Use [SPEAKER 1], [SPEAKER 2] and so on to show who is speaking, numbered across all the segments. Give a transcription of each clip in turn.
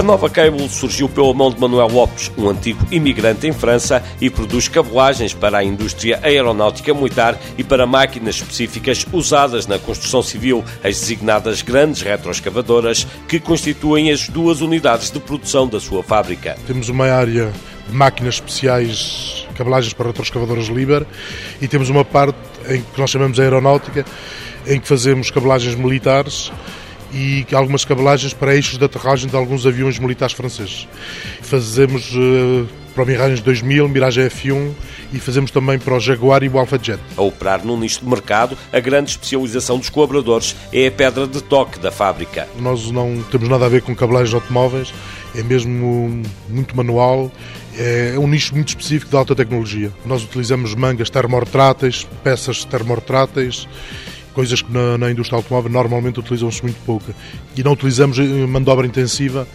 [SPEAKER 1] A nova Cable surgiu pela mão de Manuel Lopes, um antigo imigrante em França, e produz cabelagens para a indústria aeronáutica militar e para máquinas específicas usadas na construção civil, as designadas grandes retroescavadoras, que constituem as duas unidades de produção da sua fábrica.
[SPEAKER 2] Temos uma área de máquinas especiais, cabelagens para retroescavadoras Liber, e temos uma parte em que nós chamamos aeronáutica, em que fazemos cabelagens militares e algumas cabelagens para eixos de aterragem de alguns aviões militares franceses. Fazemos uh, para o Mirage 2000, Mirage F1 e fazemos também para o Jaguar e o Alpha Jet.
[SPEAKER 1] A operar num nicho de mercado, a grande especialização dos colaboradores é a pedra de toque da fábrica.
[SPEAKER 2] Nós não temos nada a ver com cabelagens automóveis, é mesmo muito manual é um nicho muito específico de alta tecnologia. Nós utilizamos mangas termortráteis, peças termortráteis coisas que na, na indústria automóvel normalmente utilizam-se muito pouca. E não utilizamos mão de obra intensiva,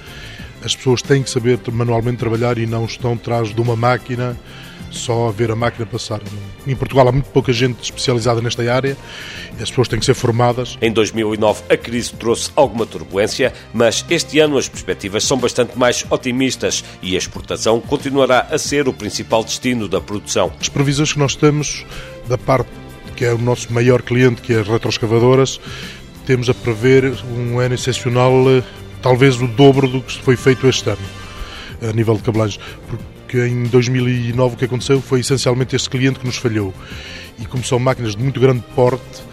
[SPEAKER 2] as pessoas têm que saber manualmente trabalhar e não estão atrás de uma máquina só a ver a máquina passar. Em Portugal há muito pouca gente especializada nesta área e as pessoas têm que ser formadas.
[SPEAKER 1] Em 2009 a crise trouxe alguma turbulência, mas este ano as perspectivas são bastante mais otimistas e a exportação continuará a ser o principal destino da produção.
[SPEAKER 2] As previsões que nós temos da parte que é o nosso maior cliente, que é as retroescavadoras, temos a prever um ano excepcional, eh, talvez o dobro do que foi feito este ano, a nível de cabelagens. Porque em 2009 o que aconteceu foi essencialmente este cliente que nos falhou. E como são máquinas de muito grande porte,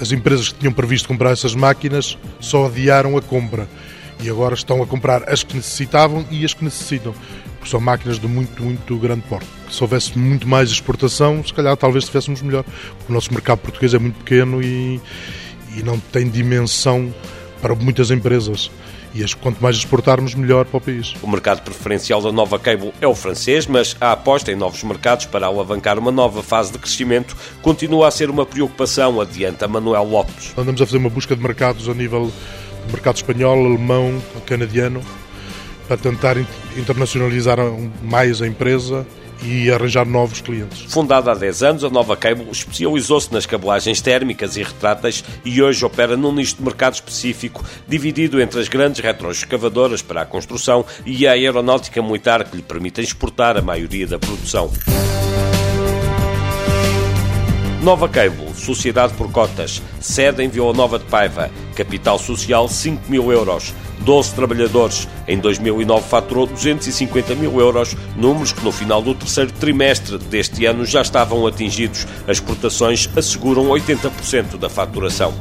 [SPEAKER 2] as empresas que tinham previsto comprar essas máquinas só adiaram a compra. E agora estão a comprar as que necessitavam e as que necessitam porque são máquinas de muito, muito grande porte. Se houvesse muito mais exportação, se calhar talvez estivéssemos melhor. O nosso mercado português é muito pequeno e, e não tem dimensão para muitas empresas. E quanto mais exportarmos, melhor para o país.
[SPEAKER 1] O mercado preferencial da nova Cable é o francês, mas a aposta em novos mercados para alavancar uma nova fase de crescimento continua a ser uma preocupação, adianta Manuel Lopes.
[SPEAKER 2] Andamos a fazer uma busca de mercados a nível do mercado espanhol, alemão, canadiano, para tentar internacionalizar mais a empresa e arranjar novos clientes.
[SPEAKER 1] Fundada há 10 anos, a Nova Cable especializou-se nas cabelagens térmicas e retráteis e hoje opera num nicho de mercado específico, dividido entre as grandes retroescavadoras para a construção e a aeronáutica militar, que lhe permitem exportar a maioria da produção. Nova Cable, Sociedade por Cotas, sede em Vila Nova de Paiva, capital social 5 mil euros, 12 trabalhadores. Em 2009 faturou 250 mil euros, números que no final do terceiro trimestre deste ano já estavam atingidos. As exportações asseguram 80% da faturação.